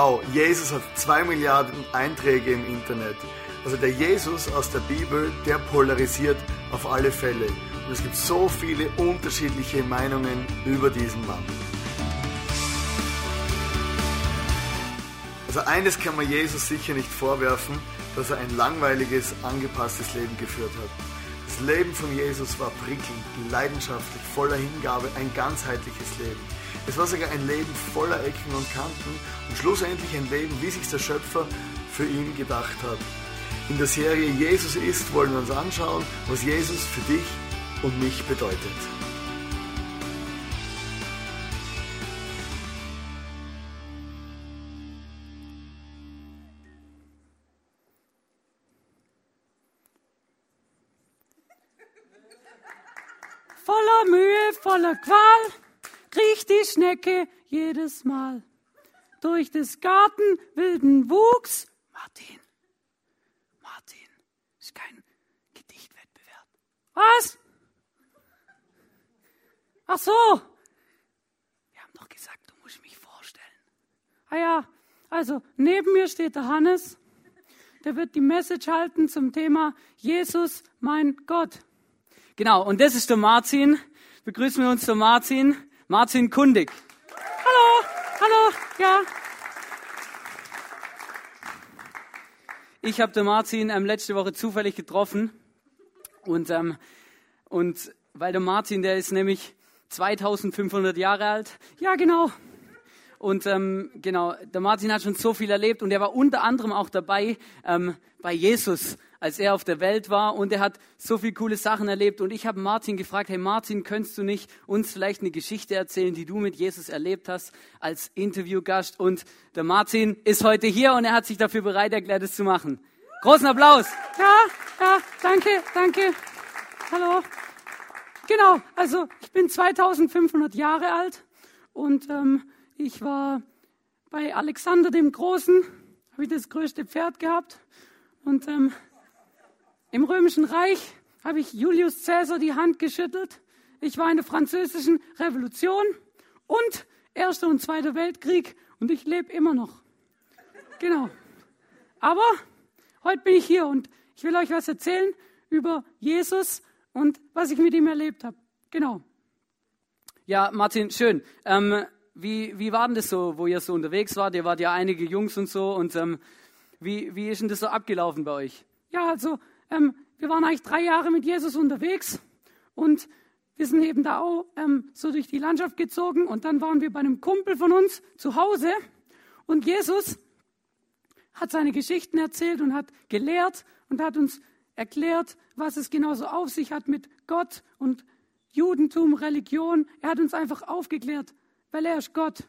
wow, Jesus hat zwei Milliarden Einträge im Internet. Also der Jesus aus der Bibel, der polarisiert auf alle Fälle. Und es gibt so viele unterschiedliche Meinungen über diesen Mann. Also eines kann man Jesus sicher nicht vorwerfen, dass er ein langweiliges, angepasstes Leben geführt hat. Das Leben von Jesus war prickelnd, leidenschaftlich, voller Hingabe, ein ganzheitliches Leben. Es war sogar ein Leben voller Ecken und Kanten und schlussendlich ein Leben, wie sich der Schöpfer für ihn gedacht hat. In der Serie Jesus ist wollen wir uns anschauen, was Jesus für dich und mich bedeutet. Voller Mühe, voller Qual kriecht die Schnecke jedes Mal. Durch des Garten wilden Wuchs. Martin, Martin, ist kein Gedichtwettbewerb. Was? Ach so. Wir haben doch gesagt, du musst mich vorstellen. Ah ja, also neben mir steht der Hannes. Der wird die Message halten zum Thema Jesus, mein Gott. Genau, und das ist der Martin. Begrüßen wir uns der Martin. Martin Kundig. Hallo, hallo, ja. Ich habe den Martin ähm, letzte Woche zufällig getroffen und, ähm, und weil der Martin, der ist nämlich 2500 Jahre alt. Ja, genau. Und ähm, genau, der Martin hat schon so viel erlebt und er war unter anderem auch dabei ähm, bei Jesus, als er auf der Welt war und er hat so viele coole Sachen erlebt. Und ich habe Martin gefragt, hey Martin, könntest du nicht uns vielleicht eine Geschichte erzählen, die du mit Jesus erlebt hast als Interviewgast? Und der Martin ist heute hier und er hat sich dafür bereit erklärt, es zu machen. Großen Applaus. Ja, ja, danke, danke. Hallo. Genau, also ich bin 2500 Jahre alt und ähm, ich war bei Alexander dem Großen, habe ich das größte Pferd gehabt. Und ähm, im Römischen Reich habe ich Julius Caesar die Hand geschüttelt. Ich war in der Französischen Revolution und Erster und Zweiter Weltkrieg und ich lebe immer noch. Genau. Aber heute bin ich hier und ich will euch was erzählen über Jesus und was ich mit ihm erlebt habe. Genau. Ja, Martin, schön. Ähm, wie, wie war denn das so, wo ihr so unterwegs wart? Ihr wart ja einige Jungs und so. Und ähm, wie, wie ist denn das so abgelaufen bei euch? Ja, also ähm, wir waren eigentlich drei Jahre mit Jesus unterwegs und wir sind eben da auch ähm, so durch die Landschaft gezogen und dann waren wir bei einem Kumpel von uns zu Hause und Jesus hat seine Geschichten erzählt und hat gelehrt und hat uns erklärt, was es genauso auf sich hat mit Gott und Judentum, Religion. Er hat uns einfach aufgeklärt, weil er ist Gott.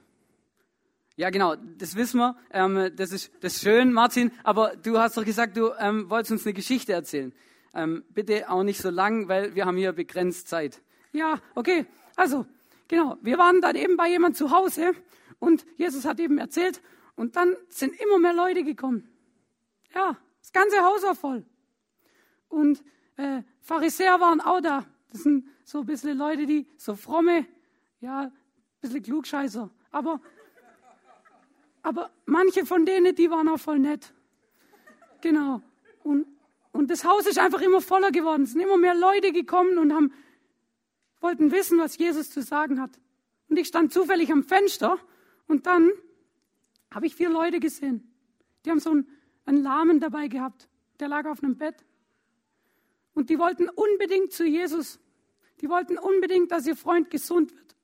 Ja, genau, das wissen wir. Ähm, das, ist, das ist schön, Martin. Aber du hast doch gesagt, du ähm, wolltest uns eine Geschichte erzählen. Ähm, bitte auch nicht so lang, weil wir haben hier begrenzt Zeit. Ja, okay. Also, genau. Wir waren dann eben bei jemand zu Hause und Jesus hat eben erzählt und dann sind immer mehr Leute gekommen. Ja, das ganze Haus war voll. Und äh, Pharisäer waren auch da. Das sind so ein bisschen Leute, die so fromme, ja, bisschen Klugscheißer. Aber, aber manche von denen, die waren auch voll nett. Genau. Und, und das Haus ist einfach immer voller geworden. Es sind immer mehr Leute gekommen und haben, wollten wissen, was Jesus zu sagen hat. Und ich stand zufällig am Fenster und dann habe ich vier Leute gesehen. Die haben so einen, einen Lahmen dabei gehabt. Der lag auf einem Bett. Und die wollten unbedingt zu Jesus. Die wollten unbedingt, dass ihr Freund gesund wird.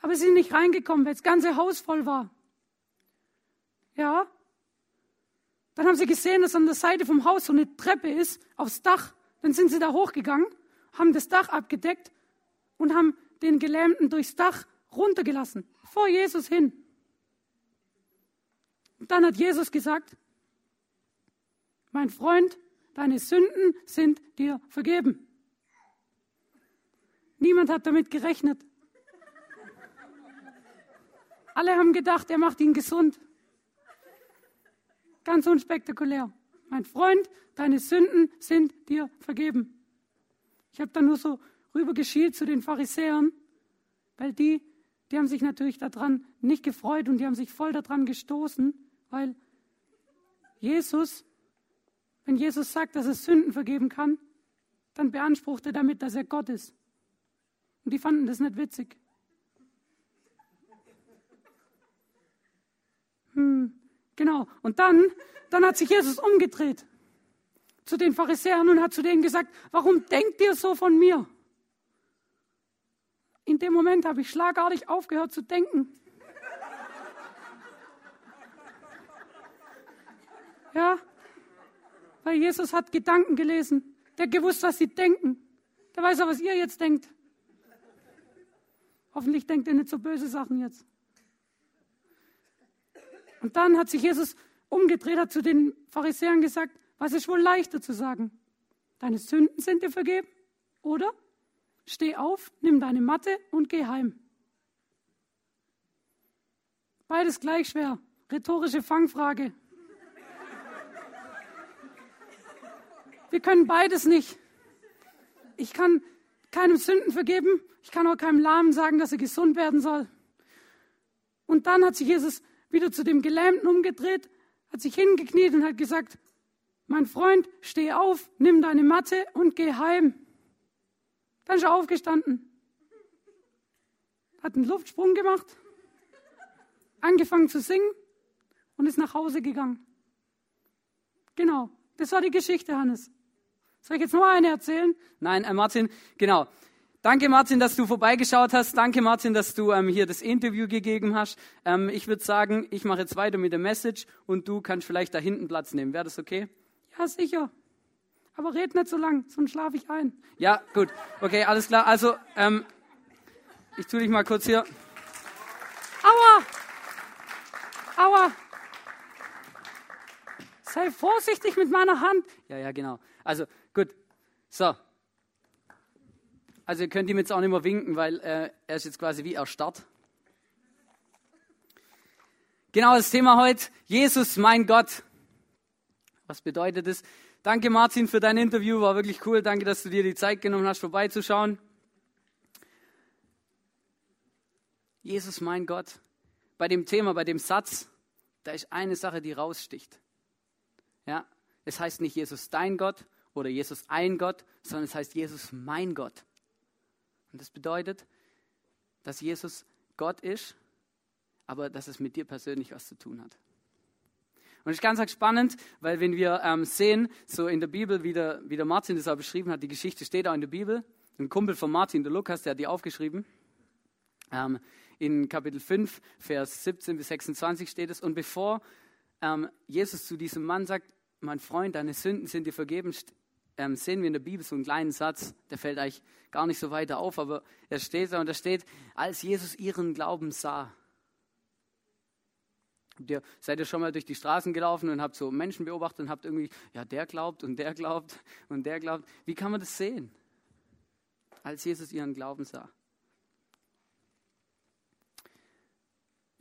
Aber sie sind nicht reingekommen, weil das ganze Haus voll war. Ja. Dann haben sie gesehen, dass an der Seite vom Haus so eine Treppe ist, aufs Dach. Dann sind sie da hochgegangen, haben das Dach abgedeckt und haben den Gelähmten durchs Dach runtergelassen, vor Jesus hin. Und dann hat Jesus gesagt, mein Freund, deine Sünden sind dir vergeben. Niemand hat damit gerechnet. Alle haben gedacht, er macht ihn gesund. Ganz unspektakulär. Mein Freund, deine Sünden sind dir vergeben. Ich habe da nur so rübergeschielt zu den Pharisäern, weil die, die haben sich natürlich daran nicht gefreut und die haben sich voll daran gestoßen, weil Jesus, wenn Jesus sagt, dass er Sünden vergeben kann, dann beansprucht er damit, dass er Gott ist. Und die fanden das nicht witzig. Hm, genau. Und dann, dann hat sich Jesus umgedreht zu den Pharisäern und hat zu denen gesagt, warum denkt ihr so von mir? In dem Moment habe ich schlagartig aufgehört zu denken. Ja, weil Jesus hat Gedanken gelesen. Der gewusst, was sie denken. Der weiß auch, was ihr jetzt denkt. Hoffentlich denkt ihr nicht so böse Sachen jetzt. Und dann hat sich Jesus umgedreht, hat zu den Pharisäern gesagt, was ist wohl leichter zu sagen? Deine Sünden sind dir vergeben? Oder steh auf, nimm deine Matte und geh heim. Beides gleich schwer. Rhetorische Fangfrage. Wir können beides nicht. Ich kann keinem Sünden vergeben. Ich kann auch keinem Lahmen sagen, dass er gesund werden soll. Und dann hat sich Jesus wieder zu dem Gelähmten umgedreht, hat sich hingekniet und hat gesagt, mein Freund, steh auf, nimm deine Matte und geh heim. Dann ist er aufgestanden, hat einen Luftsprung gemacht, angefangen zu singen und ist nach Hause gegangen. Genau, das war die Geschichte, Hannes. Soll ich jetzt noch eine erzählen? Nein, äh Martin, genau. Danke, Martin, dass du vorbeigeschaut hast. Danke, Martin, dass du ähm, hier das Interview gegeben hast. Ähm, ich würde sagen, ich mache jetzt weiter mit der Message und du kannst vielleicht da hinten Platz nehmen. Wäre das okay? Ja, sicher. Aber red nicht so lang, sonst schlafe ich ein. Ja, gut. Okay, alles klar. Also, ähm, ich tue dich mal kurz hier. Aua! Aua! Sei vorsichtig mit meiner Hand. Ja, ja, genau. Also, gut. So. Also, ihr könnt ihm jetzt auch nicht mehr winken, weil äh, er ist jetzt quasi wie erstarrt. Genau das Thema heute. Jesus, mein Gott. Was bedeutet es? Danke, Martin, für dein Interview. War wirklich cool. Danke, dass du dir die Zeit genommen hast, vorbeizuschauen. Jesus, mein Gott. Bei dem Thema, bei dem Satz, da ist eine Sache, die raussticht. Ja, es heißt nicht Jesus dein Gott oder Jesus ein Gott, sondern es heißt Jesus mein Gott. Und das bedeutet, dass Jesus Gott ist, aber dass es mit dir persönlich was zu tun hat. Und es ist ganz spannend, weil wenn wir ähm, sehen, so in der Bibel, wie der, wie der Martin das auch beschrieben hat, die Geschichte steht auch in der Bibel. Ein Kumpel von Martin, der Lukas, der hat die aufgeschrieben. Ähm, in Kapitel 5, Vers 17 bis 26 steht es. Und bevor ähm, Jesus zu diesem Mann sagt, mein Freund, deine Sünden sind dir vergeben, ähm, sehen wir in der Bibel so einen kleinen Satz, der fällt eigentlich gar nicht so weiter auf, aber er steht da und da steht, als Jesus ihren Glauben sah. Ihr, seid ihr schon mal durch die Straßen gelaufen und habt so Menschen beobachtet und habt irgendwie, ja, der glaubt und der glaubt und der glaubt. Wie kann man das sehen? Als Jesus ihren Glauben sah.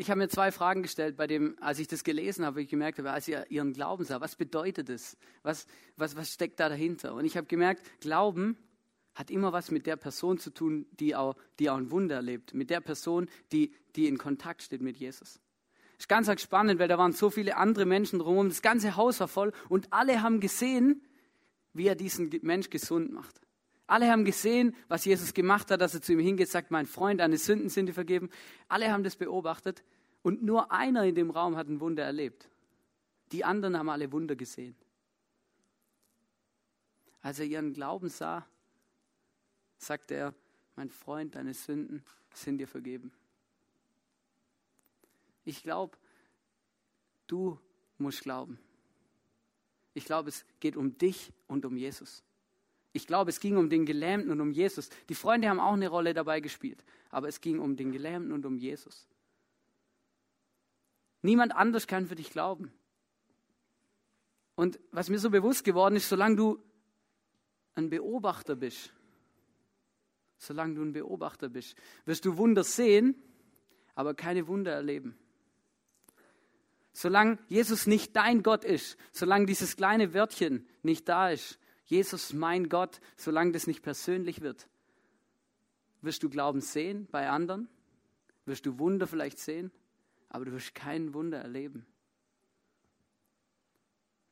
Ich habe mir zwei Fragen gestellt, bei dem, als ich das gelesen habe, ich gemerkt habe, als ihr ihren Glauben sah, was bedeutet das? Was, was, was steckt da dahinter? Und ich habe gemerkt, Glauben hat immer was mit der Person zu tun, die auch, die auch ein Wunder erlebt, mit der Person, die, die in Kontakt steht mit Jesus ist ganz spannend, weil da waren so viele andere Menschen drumherum. Das ganze Haus war voll und alle haben gesehen, wie er diesen Mensch gesund macht. Alle haben gesehen, was Jesus gemacht hat, dass er zu ihm hingeht, sagt, mein Freund, deine Sünden sind dir vergeben. Alle haben das beobachtet und nur einer in dem Raum hat ein Wunder erlebt. Die anderen haben alle Wunder gesehen. Als er ihren Glauben sah, sagte er, mein Freund, deine Sünden sind dir vergeben. Ich glaube, du musst glauben. Ich glaube, es geht um dich und um Jesus. Ich glaube, es ging um den Gelähmten und um Jesus. Die Freunde haben auch eine Rolle dabei gespielt, aber es ging um den Gelähmten und um Jesus. Niemand anders kann für dich glauben. Und was mir so bewusst geworden ist, solange du ein Beobachter bist, solange du ein Beobachter bist, wirst du Wunder sehen, aber keine Wunder erleben. Solange Jesus nicht dein Gott ist, solange dieses kleine Wörtchen nicht da ist, Jesus mein Gott, solange das nicht persönlich wird, wirst du Glauben sehen bei anderen, wirst du Wunder vielleicht sehen, aber du wirst kein Wunder erleben.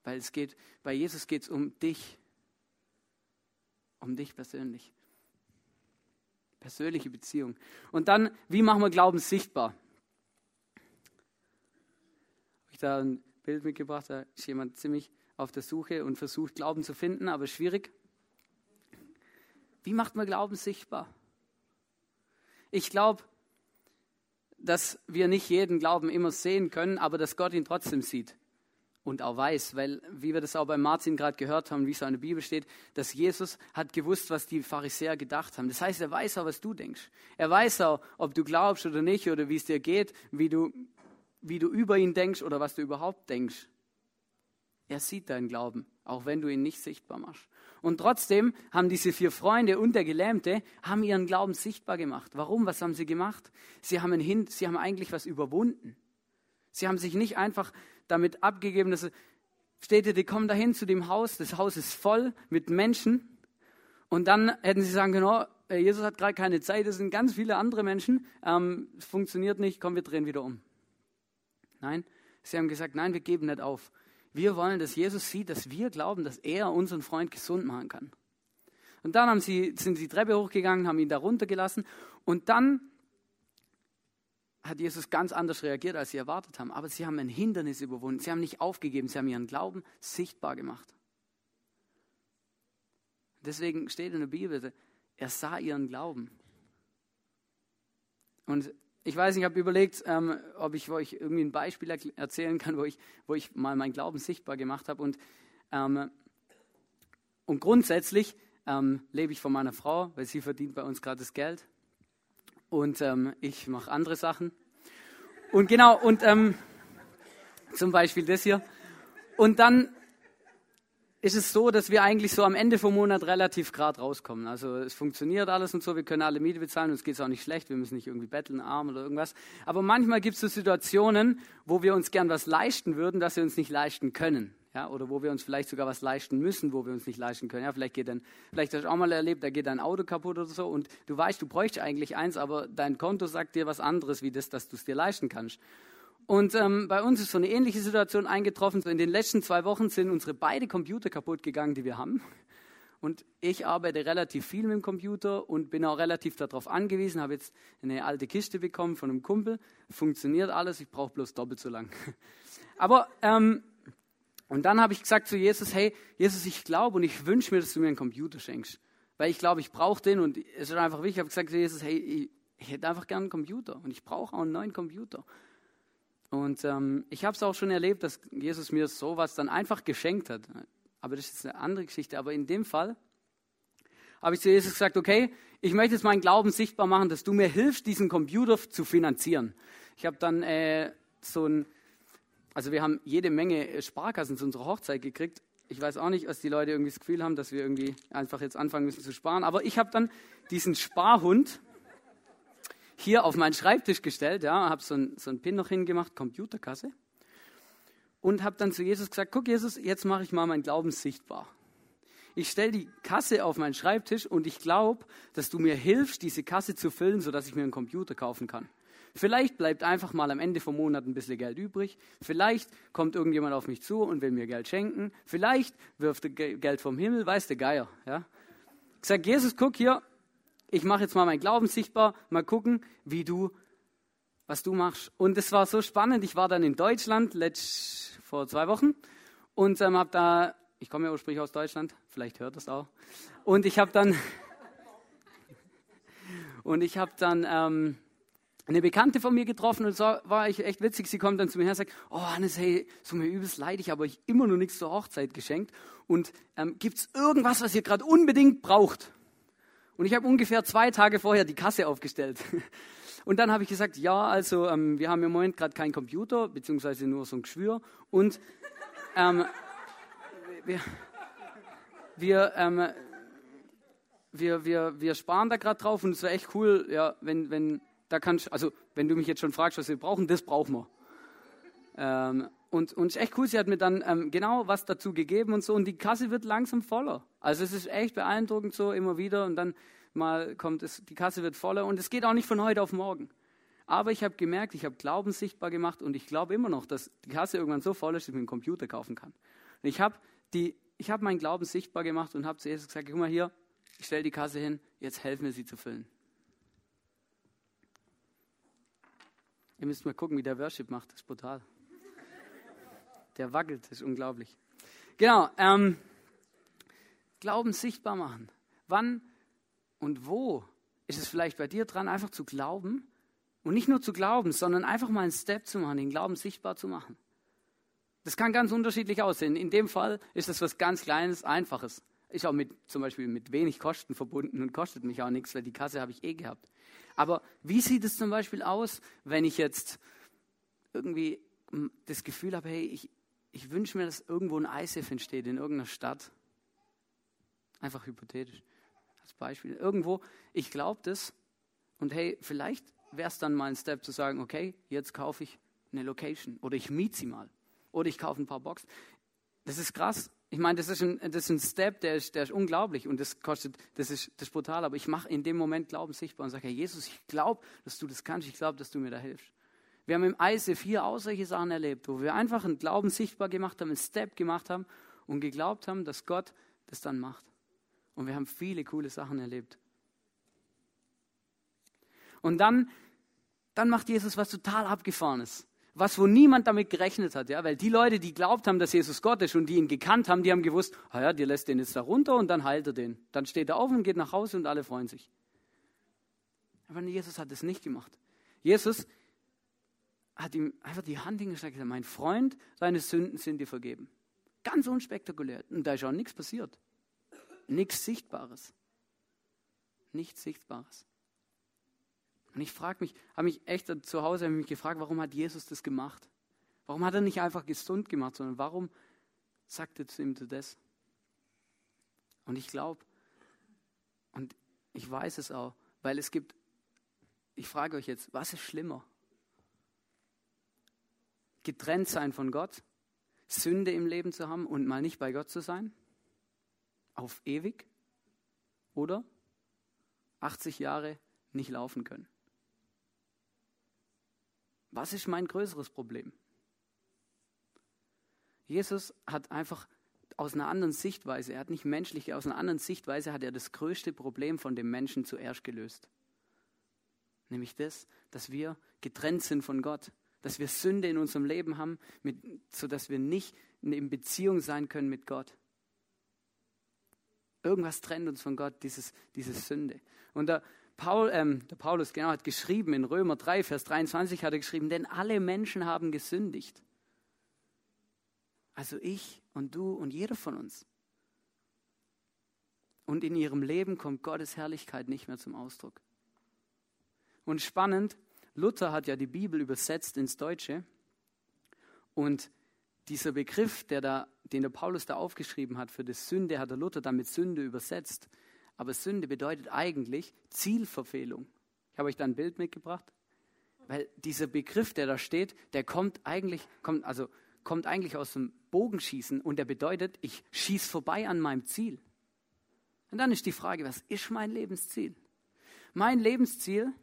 Weil es geht, bei Jesus geht es um dich, um dich persönlich. Persönliche Beziehung. Und dann, wie machen wir Glauben sichtbar? Habe ich da ein Bild mitgebracht, da ist jemand ziemlich auf der Suche und versucht, Glauben zu finden, aber schwierig. Wie macht man Glauben sichtbar? Ich glaube, dass wir nicht jeden Glauben immer sehen können, aber dass Gott ihn trotzdem sieht und auch weiß, weil, wie wir das auch bei Martin gerade gehört haben, wie es in der Bibel steht, dass Jesus hat gewusst, was die Pharisäer gedacht haben. Das heißt, er weiß auch, was du denkst. Er weiß auch, ob du glaubst oder nicht oder wie es dir geht, wie du, wie du über ihn denkst oder was du überhaupt denkst. Er sieht deinen Glauben, auch wenn du ihn nicht sichtbar machst. Und trotzdem haben diese vier Freunde und der Gelähmte haben ihren Glauben sichtbar gemacht. Warum? Was haben sie gemacht? Sie haben, hin, sie haben eigentlich was überwunden. Sie haben sich nicht einfach damit abgegeben, dass steht ihr, die kommen dahin zu dem Haus, das Haus ist voll mit Menschen. Und dann hätten sie sagen können, oh, Jesus hat gerade keine Zeit, es sind ganz viele andere Menschen, ähm, es funktioniert nicht, komm, wir drehen wieder um. Nein, sie haben gesagt, nein, wir geben nicht auf. Wir wollen, dass Jesus sieht, dass wir glauben, dass er unseren Freund gesund machen kann. Und dann haben sie, sind sie die Treppe hochgegangen, haben ihn da runtergelassen und dann hat Jesus ganz anders reagiert, als sie erwartet haben. Aber sie haben ein Hindernis überwunden. Sie haben nicht aufgegeben. Sie haben ihren Glauben sichtbar gemacht. Deswegen steht in der Bibel, er sah ihren Glauben. Und ich weiß, ich habe überlegt, ähm, ob ich euch irgendwie ein Beispiel erzählen kann, wo ich, wo ich mal meinen Glauben sichtbar gemacht habe. Und, ähm, und grundsätzlich ähm, lebe ich von meiner Frau, weil sie verdient bei uns gerade das Geld und ähm, ich mache andere Sachen. Und genau, und ähm, zum Beispiel das hier. Und dann ist es so, dass wir eigentlich so am Ende vom Monat relativ gerade rauskommen. Also es funktioniert alles und so, wir können alle Miete bezahlen, uns geht es auch nicht schlecht, wir müssen nicht irgendwie betteln, arm oder irgendwas. Aber manchmal gibt es so Situationen, wo wir uns gern was leisten würden, dass wir uns nicht leisten können ja, oder wo wir uns vielleicht sogar was leisten müssen, wo wir uns nicht leisten können. Ja, vielleicht geht dann, vielleicht hast du auch mal erlebt, da geht dein Auto kaputt oder so und du weißt, du bräuchst eigentlich eins, aber dein Konto sagt dir was anderes wie das, dass du es dir leisten kannst. Und ähm, bei uns ist so eine ähnliche Situation eingetroffen. So in den letzten zwei Wochen sind unsere beide Computer kaputt gegangen, die wir haben. Und ich arbeite relativ viel mit dem Computer und bin auch relativ darauf angewiesen. Habe jetzt eine alte Kiste bekommen von einem Kumpel. Funktioniert alles, ich brauche bloß doppelt so lang. Aber ähm, und dann habe ich gesagt zu Jesus, hey, Jesus, ich glaube und ich wünsche mir, dass du mir einen Computer schenkst. Weil ich glaube, ich brauche den und es ist einfach wichtig. Ich habe gesagt zu Jesus, hey, ich, ich hätte einfach gerne einen Computer und ich brauche auch einen neuen Computer. Und ähm, ich habe es auch schon erlebt, dass Jesus mir sowas dann einfach geschenkt hat. Aber das ist eine andere Geschichte. Aber in dem Fall habe ich zu Jesus gesagt, okay, ich möchte jetzt meinen Glauben sichtbar machen, dass du mir hilfst, diesen Computer zu finanzieren. Ich habe dann äh, so ein also wir haben jede Menge äh, Sparkassen zu unserer Hochzeit gekriegt. Ich weiß auch nicht, was die Leute irgendwie das Gefühl haben, dass wir irgendwie einfach jetzt anfangen müssen zu sparen. Aber ich habe dann diesen Sparhund hier auf meinen Schreibtisch gestellt, ja, habe so einen so Pin noch hingemacht, Computerkasse. Und habe dann zu Jesus gesagt, guck Jesus, jetzt mache ich mal meinen Glauben sichtbar. Ich stelle die Kasse auf meinen Schreibtisch und ich glaube, dass du mir hilfst, diese Kasse zu füllen, sodass ich mir einen Computer kaufen kann. Vielleicht bleibt einfach mal am Ende vom Monat ein bisschen Geld übrig. Vielleicht kommt irgendjemand auf mich zu und will mir Geld schenken. Vielleicht wirft er Geld vom Himmel, weiß der Geier. Ja? Ich sage, Jesus, guck hier, ich mache jetzt mal meinen Glauben sichtbar, mal gucken, wie du, was du machst. Und es war so spannend. Ich war dann in Deutschland letzt, vor zwei Wochen und ähm, habe da, ich komme ja ursprünglich aus Deutschland, vielleicht hört das auch. Und ich habe dann, und ich habe dann ähm, eine Bekannte von mir getroffen und so war ich echt witzig. Sie kommt dann zu mir her und sagt, oh Hannes, hey, so mir übelst leid, ich habe euch immer noch nichts zur Hochzeit geschenkt. Und ähm, gibt es irgendwas, was ihr gerade unbedingt braucht? Und ich habe ungefähr zwei Tage vorher die Kasse aufgestellt. Und dann habe ich gesagt, ja, also ähm, wir haben im Moment gerade keinen Computer, beziehungsweise nur so ein Geschwür. Und ähm, wir, wir, ähm, wir, wir, wir sparen da gerade drauf und es wäre echt cool, ja, wenn, wenn, da kannst also wenn du mich jetzt schon fragst, was wir brauchen, das brauchen wir. Und, und ist echt cool, sie hat mir dann ähm, genau was dazu gegeben und so und die Kasse wird langsam voller. Also es ist echt beeindruckend so immer wieder und dann mal kommt es, die Kasse wird voller und es geht auch nicht von heute auf morgen. Aber ich habe gemerkt, ich habe Glauben sichtbar gemacht und ich glaube immer noch, dass die Kasse irgendwann so voll ist, dass ich mir einen Computer kaufen kann. Und ich habe hab meinen Glauben sichtbar gemacht und habe zu Jesus gesagt, guck mal hier, ich stelle die Kasse hin, jetzt helfen wir sie zu füllen. Ihr müsst mal gucken, wie der Worship macht, das ist brutal. Der wackelt, das ist unglaublich. Genau, ähm, Glauben sichtbar machen. Wann und wo ist es vielleicht bei dir dran, einfach zu glauben? Und nicht nur zu glauben, sondern einfach mal einen Step zu machen, den Glauben sichtbar zu machen. Das kann ganz unterschiedlich aussehen. In dem Fall ist das was ganz Kleines, Einfaches. Ist auch mit, zum Beispiel mit wenig Kosten verbunden und kostet mich auch nichts, weil die Kasse habe ich eh gehabt. Aber wie sieht es zum Beispiel aus, wenn ich jetzt irgendwie das Gefühl habe, hey, ich, ich wünsche mir, dass irgendwo ein ISF entsteht in irgendeiner Stadt. Einfach hypothetisch als Beispiel. Irgendwo, ich glaube das und hey, vielleicht wäre es dann mal ein Step zu sagen, okay, jetzt kaufe ich eine Location oder ich miete sie mal oder ich kaufe ein paar Boxen. Das ist krass. Ich meine, das ist ein, das ist ein Step, der ist, der ist unglaublich und das kostet, das ist, das ist brutal, aber ich mache in dem Moment Glauben sichtbar und sage, Herr Jesus, ich glaube, dass du das kannst, ich glaube, dass du mir da hilfst. Wir haben im ISF hier auch solche Sachen erlebt, wo wir einfach einen Glauben sichtbar gemacht haben, einen Step gemacht haben und geglaubt haben, dass Gott das dann macht. Und wir haben viele coole Sachen erlebt. Und dann, dann macht Jesus was total Abgefahrenes was, wo niemand damit gerechnet hat, ja, weil die Leute, die glaubt haben, dass Jesus Gott ist und die ihn gekannt haben, die haben gewusst, ah ja, dir lässt den jetzt da runter und dann heilt er den. Dann steht er auf und geht nach Hause und alle freuen sich. Aber Jesus hat es nicht gemacht. Jesus hat ihm einfach die Hand hingestellt und gesagt, mein Freund, deine Sünden sind dir vergeben. Ganz unspektakulär. Und da ist auch nichts passiert. Nichts Sichtbares. Nichts Sichtbares. Und ich frage mich, habe mich echt zu Hause mich gefragt, warum hat Jesus das gemacht? Warum hat er nicht einfach gesund gemacht, sondern warum sagte zu ihm das? Und ich glaube, und ich weiß es auch, weil es gibt, ich frage euch jetzt, was ist schlimmer? Getrennt sein von Gott, Sünde im Leben zu haben und mal nicht bei Gott zu sein? Auf ewig? Oder 80 Jahre nicht laufen können? Was ist mein größeres Problem? Jesus hat einfach aus einer anderen Sichtweise, er hat nicht menschlich, aus einer anderen Sichtweise hat er das größte Problem von dem Menschen zuerst gelöst. Nämlich das, dass wir getrennt sind von Gott, dass wir Sünde in unserem Leben haben, mit, sodass wir nicht in Beziehung sein können mit Gott. Irgendwas trennt uns von Gott, dieses, diese Sünde. Und da Paul, ähm, der Paulus genau hat geschrieben in Römer 3, Vers 23 hat er geschrieben, denn alle Menschen haben gesündigt. Also ich und du und jeder von uns. Und in ihrem Leben kommt Gottes Herrlichkeit nicht mehr zum Ausdruck. Und spannend, Luther hat ja die Bibel übersetzt ins Deutsche. Und dieser Begriff, der da, den der Paulus da aufgeschrieben hat für das Sünde, hat der Luther dann mit Sünde übersetzt. Aber Sünde bedeutet eigentlich Zielverfehlung. Ich habe euch da ein Bild mitgebracht, weil dieser Begriff, der da steht, der kommt eigentlich, kommt, also, kommt eigentlich aus dem Bogenschießen und der bedeutet, ich schieße vorbei an meinem Ziel. Und dann ist die Frage, was ist mein Lebensziel? Mein Lebensziel,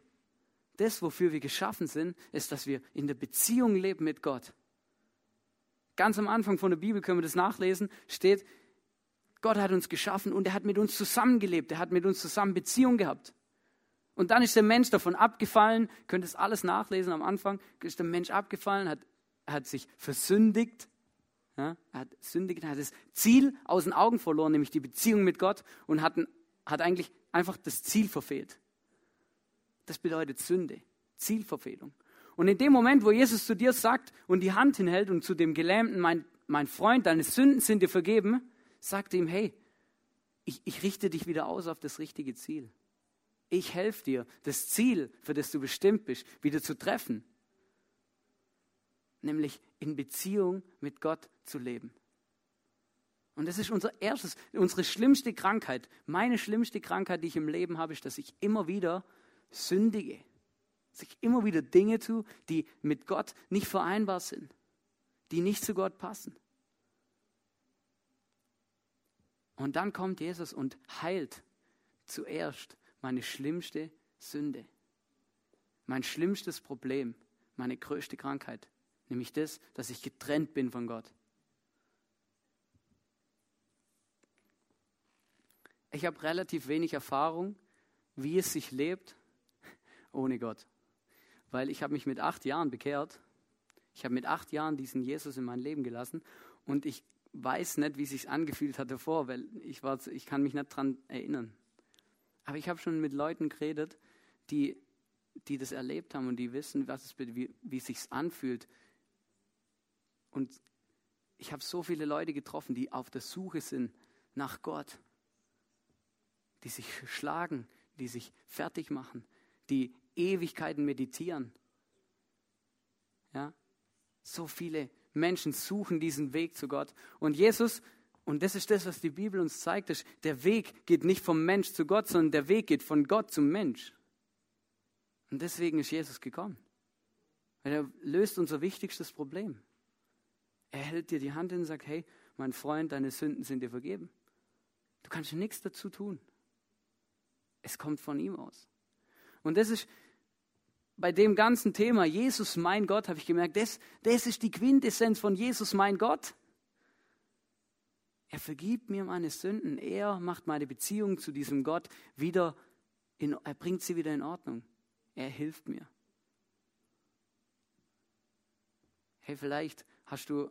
das, wofür wir geschaffen sind, ist, dass wir in der Beziehung leben mit Gott. Ganz am Anfang von der Bibel können wir das nachlesen, steht, Gott hat uns geschaffen und er hat mit uns zusammengelebt, er hat mit uns zusammen Beziehung gehabt. Und dann ist der Mensch davon abgefallen, könnt es alles nachlesen am Anfang, ist der Mensch abgefallen, hat, hat sich versündigt, ja, hat sündigt, hat das Ziel aus den Augen verloren, nämlich die Beziehung mit Gott und hat, hat eigentlich einfach das Ziel verfehlt. Das bedeutet Sünde, Zielverfehlung. Und in dem Moment, wo Jesus zu dir sagt und die Hand hinhält und zu dem Gelähmten, mein, mein Freund, deine Sünden sind dir vergeben, sagte ihm, hey, ich, ich richte dich wieder aus auf das richtige Ziel. Ich helfe dir, das Ziel, für das du bestimmt bist, wieder zu treffen. Nämlich in Beziehung mit Gott zu leben. Und das ist unser erstes, unsere schlimmste Krankheit. Meine schlimmste Krankheit, die ich im Leben habe, ist, dass ich immer wieder sündige. Dass ich immer wieder Dinge tue, die mit Gott nicht vereinbar sind, die nicht zu Gott passen. Und dann kommt Jesus und heilt zuerst meine schlimmste Sünde. mein schlimmstes Problem, meine größte Krankheit, nämlich das, dass ich getrennt bin von Gott. Ich habe relativ wenig Erfahrung, wie es sich lebt ohne Gott. Weil ich habe mich mit acht Jahren bekehrt. Ich habe mit acht Jahren diesen Jesus in mein Leben gelassen und ich weiß nicht, wie es sich angefühlt hat davor, weil ich, war, ich kann mich nicht daran erinnern. Aber ich habe schon mit Leuten geredet, die, die das erlebt haben und die wissen, was es, wie, wie es sich anfühlt. Und ich habe so viele Leute getroffen, die auf der Suche sind nach Gott, die sich schlagen, die sich fertig machen, die Ewigkeiten meditieren. Ja? So viele Menschen suchen diesen Weg zu Gott. Und Jesus, und das ist das, was die Bibel uns zeigt, ist, der Weg geht nicht vom Mensch zu Gott, sondern der Weg geht von Gott zum Mensch. Und deswegen ist Jesus gekommen. Weil er löst unser wichtigstes Problem. Er hält dir die Hand hin und sagt, hey, mein Freund, deine Sünden sind dir vergeben. Du kannst nichts dazu tun. Es kommt von ihm aus. Und das ist bei dem ganzen Thema, Jesus, mein Gott, habe ich gemerkt, das, das ist die Quintessenz von Jesus, mein Gott. Er vergibt mir meine Sünden. Er macht meine Beziehung zu diesem Gott wieder, in, er bringt sie wieder in Ordnung. Er hilft mir. Hey, vielleicht hast du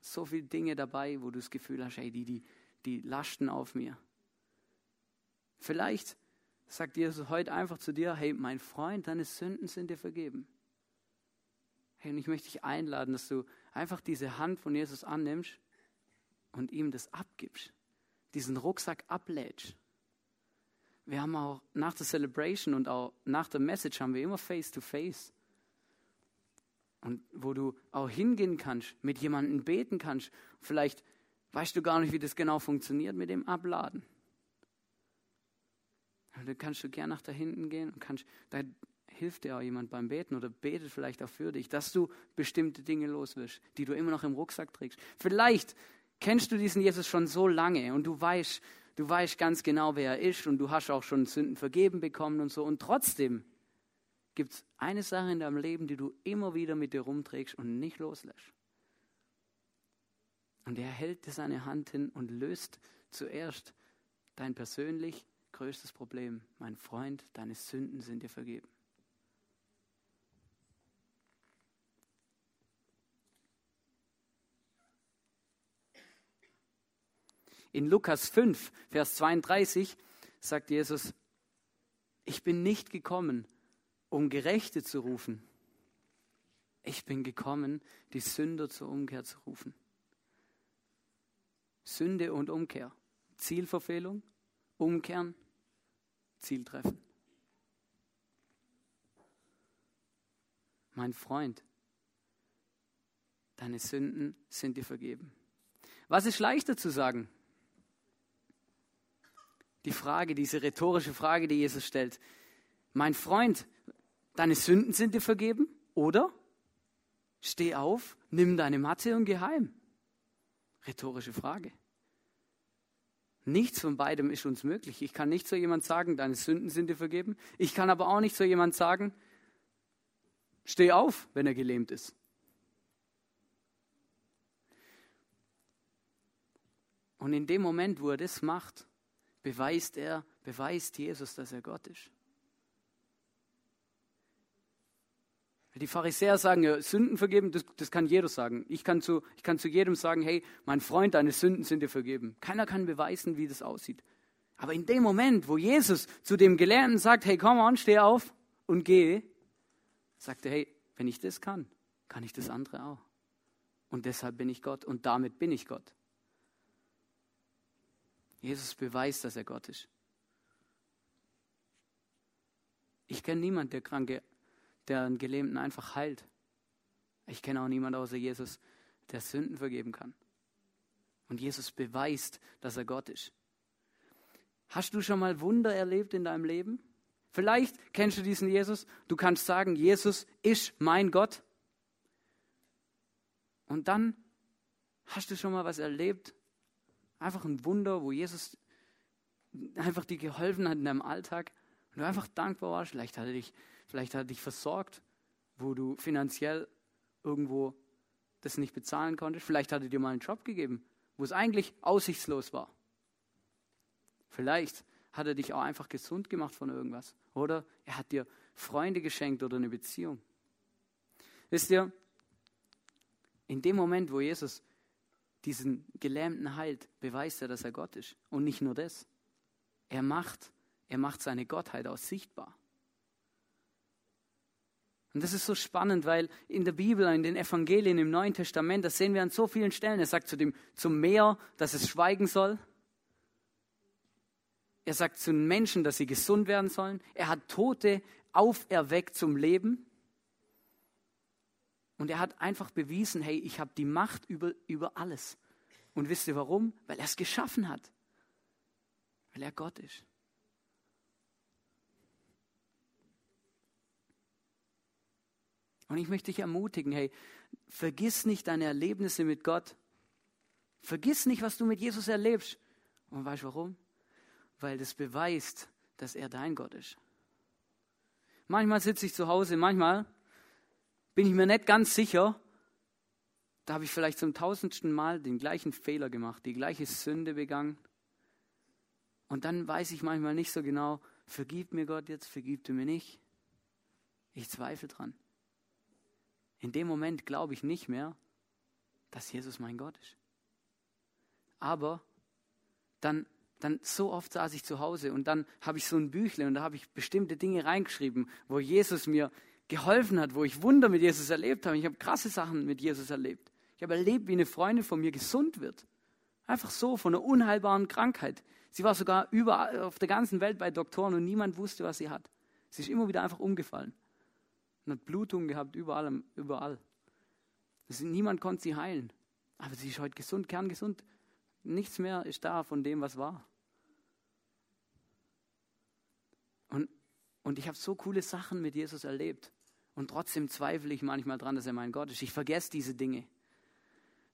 so viele Dinge dabei, wo du das Gefühl hast, hey, die, die, die lasten auf mir. Vielleicht sagt Jesus heute einfach zu dir, hey, mein Freund, deine Sünden sind dir vergeben. Hey, und ich möchte dich einladen, dass du einfach diese Hand von Jesus annimmst und ihm das abgibst. Diesen Rucksack ablädst. Wir haben auch nach der Celebration und auch nach der Message haben wir immer Face to Face. Und wo du auch hingehen kannst, mit jemandem beten kannst. Vielleicht weißt du gar nicht, wie das genau funktioniert mit dem Abladen. Dann kannst du gern nach da hinten gehen und kannst, da hilft dir auch jemand beim Beten oder betet vielleicht auch für dich, dass du bestimmte Dinge loswirst, die du immer noch im Rucksack trägst. Vielleicht kennst du diesen Jesus schon so lange und du weißt, du weißt ganz genau, wer er ist und du hast auch schon Sünden vergeben bekommen und so. Und trotzdem gibt es eine Sache in deinem Leben, die du immer wieder mit dir rumträgst und nicht loslässt. Und er hält dir seine Hand hin und löst zuerst dein persönlich größtes Problem. Mein Freund, deine Sünden sind dir vergeben. In Lukas 5, Vers 32 sagt Jesus, ich bin nicht gekommen, um Gerechte zu rufen. Ich bin gekommen, die Sünder zur Umkehr zu rufen. Sünde und Umkehr. Zielverfehlung, Umkehren, Ziel treffen. Mein Freund, deine Sünden sind dir vergeben. Was ist leichter zu sagen? Die Frage, diese rhetorische Frage, die Jesus stellt. Mein Freund, deine Sünden sind dir vergeben? Oder steh auf, nimm deine Matte und geh heim. Rhetorische Frage. Nichts von beidem ist uns möglich. Ich kann nicht zu jemand sagen, deine Sünden sind dir vergeben. Ich kann aber auch nicht zu jemand sagen, steh auf, wenn er gelähmt ist. Und in dem Moment, wo er das macht, beweist er, beweist Jesus, dass er Gott ist. Die Pharisäer sagen, ja, Sünden vergeben, das, das kann jeder sagen. Ich kann, zu, ich kann zu jedem sagen, hey, mein Freund, deine Sünden sind dir vergeben. Keiner kann beweisen, wie das aussieht. Aber in dem Moment, wo Jesus zu dem Gelernten sagt, hey, komm an, steh auf und geh, sagt er, hey, wenn ich das kann, kann ich das andere auch. Und deshalb bin ich Gott und damit bin ich Gott. Jesus beweist, dass er Gott ist. Ich kenne niemanden, der Kranke der einen Gelähmten einfach heilt. Ich kenne auch niemanden außer Jesus, der Sünden vergeben kann. Und Jesus beweist, dass er Gott ist. Hast du schon mal Wunder erlebt in deinem Leben? Vielleicht kennst du diesen Jesus. Du kannst sagen, Jesus ist mein Gott. Und dann hast du schon mal was erlebt. Einfach ein Wunder, wo Jesus einfach dir geholfen hat in deinem Alltag. Und du einfach dankbar warst. Vielleicht hat er dich Vielleicht hat er dich versorgt, wo du finanziell irgendwo das nicht bezahlen konntest. Vielleicht hat er dir mal einen Job gegeben, wo es eigentlich aussichtslos war. Vielleicht hat er dich auch einfach gesund gemacht von irgendwas. Oder er hat dir Freunde geschenkt oder eine Beziehung. Wisst ihr, in dem Moment, wo Jesus diesen Gelähmten heilt, beweist er, dass er Gott ist. Und nicht nur das. Er macht, er macht seine Gottheit auch sichtbar. Und das ist so spannend, weil in der Bibel, in den Evangelien, im Neuen Testament, das sehen wir an so vielen Stellen. Er sagt zu dem, zum Meer, dass es schweigen soll. Er sagt zu den Menschen, dass sie gesund werden sollen. Er hat Tote auferweckt zum Leben. Und er hat einfach bewiesen, hey, ich habe die Macht über, über alles. Und wisst ihr warum? Weil er es geschaffen hat. Weil er Gott ist. Und ich möchte dich ermutigen, hey, vergiss nicht deine Erlebnisse mit Gott. Vergiss nicht, was du mit Jesus erlebst. Und weißt du warum? Weil das beweist, dass er dein Gott ist. Manchmal sitze ich zu Hause, manchmal bin ich mir nicht ganz sicher, da habe ich vielleicht zum tausendsten Mal den gleichen Fehler gemacht, die gleiche Sünde begangen. Und dann weiß ich manchmal nicht so genau, vergibt mir Gott jetzt, vergibt er mir nicht. Ich zweifle dran. In dem Moment glaube ich nicht mehr, dass Jesus mein Gott ist. Aber dann, dann so oft saß ich zu Hause und dann habe ich so ein Büchle und da habe ich bestimmte Dinge reingeschrieben, wo Jesus mir geholfen hat, wo ich Wunder mit Jesus erlebt habe. Ich habe krasse Sachen mit Jesus erlebt. Ich habe erlebt, wie eine Freundin von mir gesund wird. Einfach so, von einer unheilbaren Krankheit. Sie war sogar überall auf der ganzen Welt bei Doktoren und niemand wusste, was sie hat. Sie ist immer wieder einfach umgefallen. Und hat Blutungen gehabt, überall. überall. Ist, niemand konnte sie heilen. Aber sie ist heute gesund, kerngesund. Nichts mehr ist da von dem, was war. Und, und ich habe so coole Sachen mit Jesus erlebt. Und trotzdem zweifle ich manchmal dran, dass er mein Gott ist. Ich vergesse diese Dinge.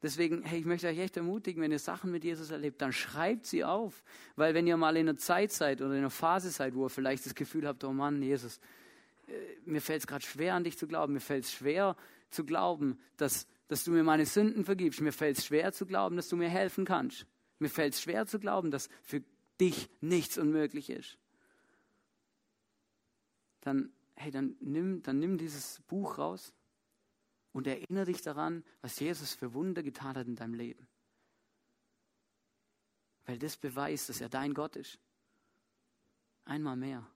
Deswegen, hey, ich möchte euch echt ermutigen, wenn ihr Sachen mit Jesus erlebt, dann schreibt sie auf. Weil wenn ihr mal in einer Zeit seid oder in einer Phase seid, wo ihr vielleicht das Gefühl habt, oh Mann, Jesus, mir fällt es gerade schwer an dich zu glauben, mir fällt es schwer zu glauben, dass, dass du mir meine Sünden vergibst, mir fällt es schwer zu glauben, dass du mir helfen kannst. Mir fällt es schwer zu glauben, dass für dich nichts unmöglich ist. Dann hey, dann nimm, dann nimm dieses Buch raus und erinnere dich daran, was Jesus für Wunder getan hat in deinem Leben. Weil das beweist, dass er dein Gott ist. Einmal mehr.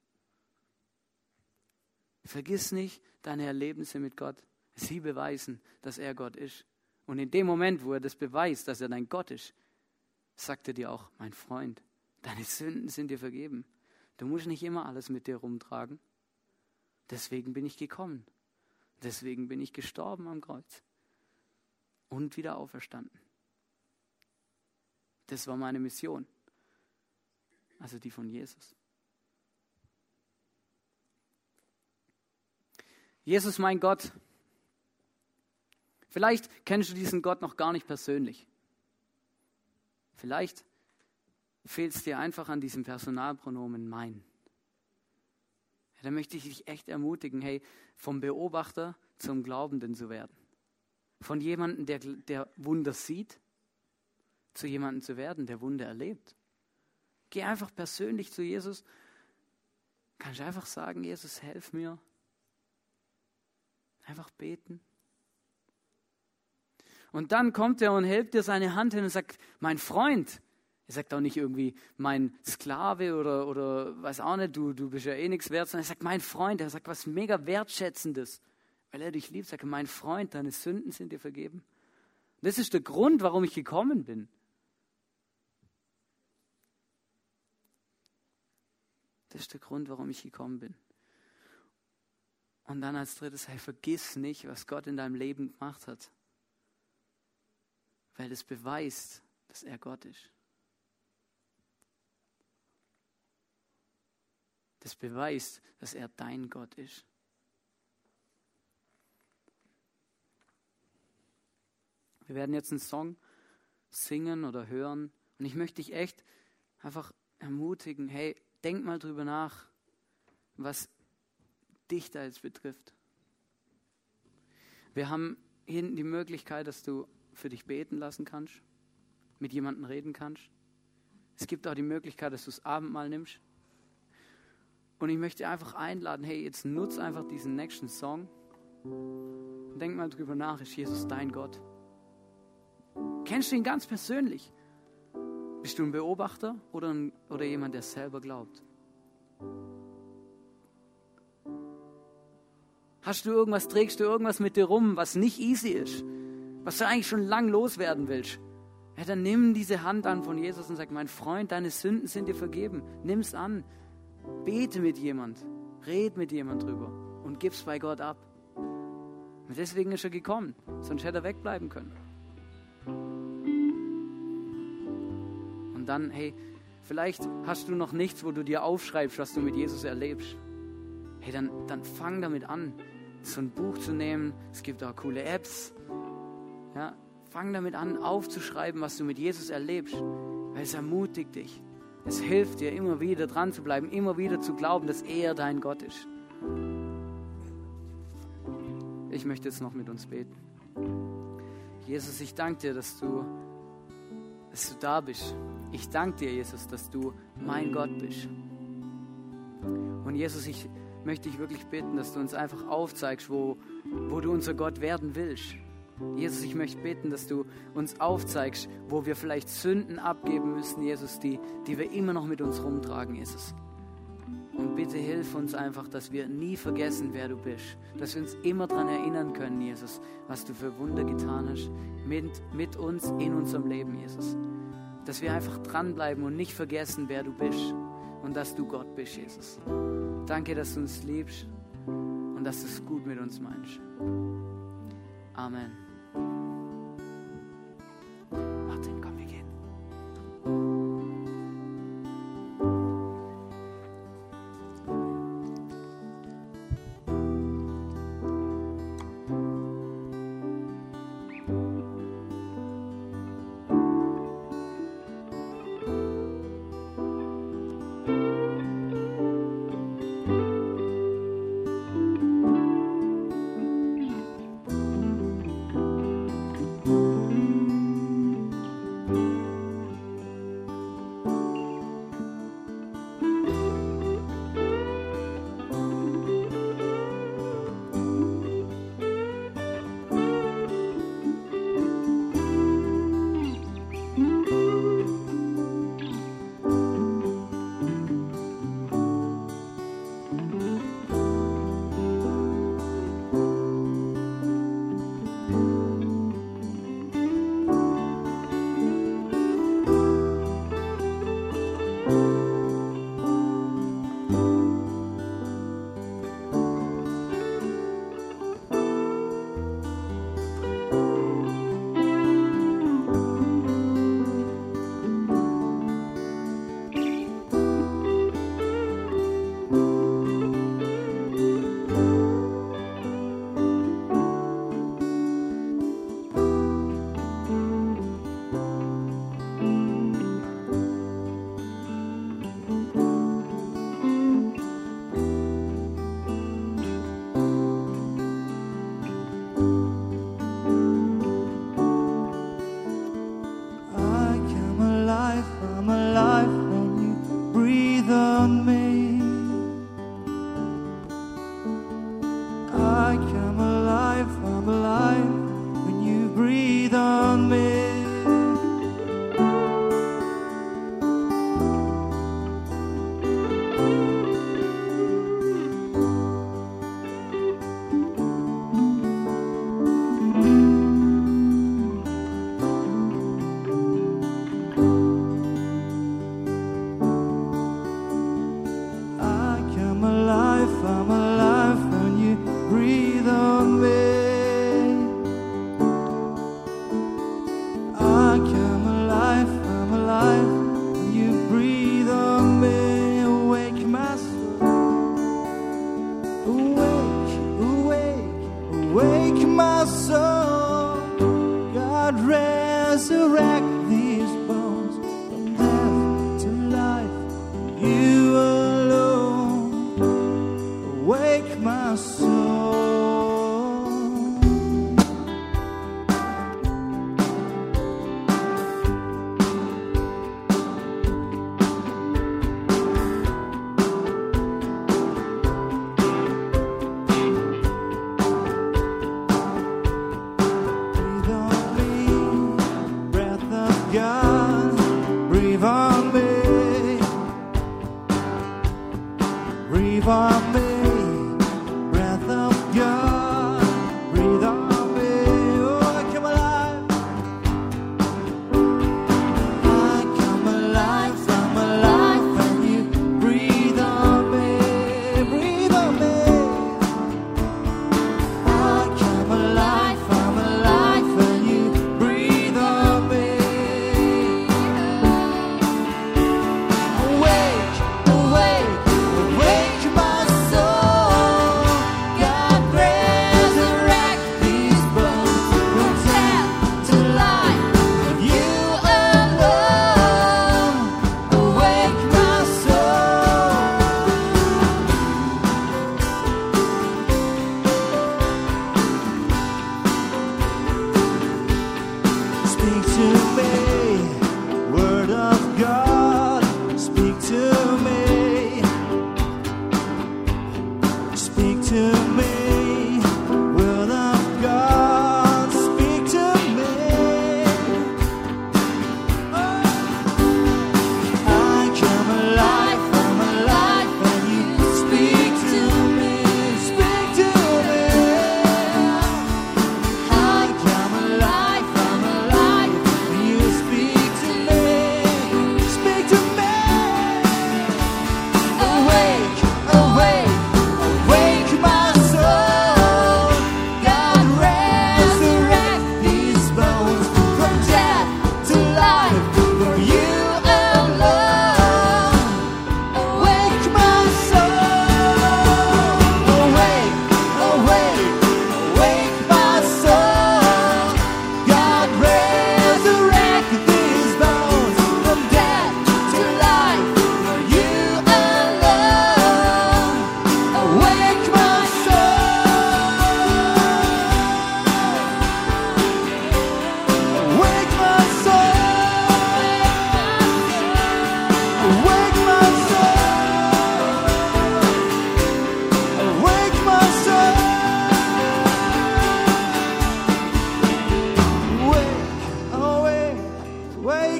Vergiss nicht deine Erlebnisse mit Gott. Sie beweisen, dass er Gott ist. Und in dem Moment, wo er das beweist, dass er dein Gott ist, sagt er dir auch, mein Freund, deine Sünden sind dir vergeben. Du musst nicht immer alles mit dir rumtragen. Deswegen bin ich gekommen. Deswegen bin ich gestorben am Kreuz und wieder auferstanden. Das war meine Mission. Also die von Jesus. Jesus, mein Gott. Vielleicht kennst du diesen Gott noch gar nicht persönlich. Vielleicht fehlt es dir einfach an diesem Personalpronomen mein. Ja, da möchte ich dich echt ermutigen, hey, vom Beobachter zum Glaubenden zu werden. Von jemandem, der, der Wunder sieht, zu jemandem zu werden, der Wunder erlebt. Geh einfach persönlich zu Jesus. Kannst du einfach sagen, Jesus, helf mir. Einfach beten. Und dann kommt er und hält dir seine Hand hin und sagt, mein Freund, er sagt auch nicht irgendwie mein Sklave oder, oder weiß auch nicht, du, du bist ja eh nichts wert, sondern er sagt mein Freund, er sagt was mega Wertschätzendes, weil er dich liebt. Er sagt, mein Freund, deine Sünden sind dir vergeben. Und das ist der Grund, warum ich gekommen bin. Das ist der Grund, warum ich gekommen bin. Und dann als drittes, hey, vergiss nicht, was Gott in deinem Leben gemacht hat. Weil das beweist, dass er Gott ist. das beweist, dass er dein Gott ist. Wir werden jetzt einen Song singen oder hören und ich möchte dich echt einfach ermutigen, hey, denk mal drüber nach, was dich da jetzt betrifft. Wir haben hinten die Möglichkeit, dass du für dich beten lassen kannst, mit jemandem reden kannst. Es gibt auch die Möglichkeit, dass du das Abendmahl nimmst. Und ich möchte einfach einladen, hey, jetzt nutz einfach diesen nächsten Song denk mal drüber nach, ist Jesus dein Gott? Kennst du ihn ganz persönlich? Bist du ein Beobachter oder, ein, oder jemand, der selber glaubt? Hast du irgendwas, trägst du irgendwas mit dir rum, was nicht easy ist, was du eigentlich schon lang loswerden willst? Ja, dann nimm diese Hand an von Jesus und sag, mein Freund, deine Sünden sind dir vergeben. Nimm es an. Bete mit jemand. Red mit jemand drüber und gib's bei Gott ab. Und deswegen ist er gekommen, sonst hätte er wegbleiben können. Und dann, hey, vielleicht hast du noch nichts, wo du dir aufschreibst, was du mit Jesus erlebst. Hey, dann, dann fang damit an, so ein Buch zu nehmen. Es gibt auch coole Apps. Ja, fang damit an, aufzuschreiben, was du mit Jesus erlebst, weil es ermutigt dich. Es hilft dir, immer wieder dran zu bleiben, immer wieder zu glauben, dass er dein Gott ist. Ich möchte jetzt noch mit uns beten. Jesus, ich danke dir, dass du, dass du da bist. Ich danke dir, Jesus, dass du mein Gott bist. Und Jesus, ich möchte dich wirklich bitten, dass du uns einfach aufzeigst, wo, wo du unser Gott werden willst. Jesus, ich möchte bitten, dass du uns aufzeigst, wo wir vielleicht Sünden abgeben müssen, Jesus, die, die wir immer noch mit uns rumtragen, Jesus. Und bitte hilf uns einfach, dass wir nie vergessen, wer du bist. Dass wir uns immer daran erinnern können, Jesus, was du für Wunder getan hast mit, mit uns in unserem Leben, Jesus. Dass wir einfach dranbleiben und nicht vergessen, wer du bist und dass du Gott bist, Jesus. Danke, dass du uns liebst und dass du es gut mit uns meinst. Amen.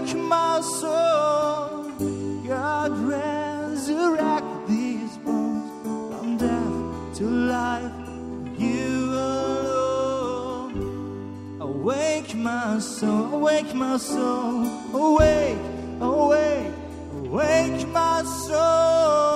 search my soul. God resurrect these bones from death to life. You alone. Awake my soul, awake my soul, awake, awake, awake my soul.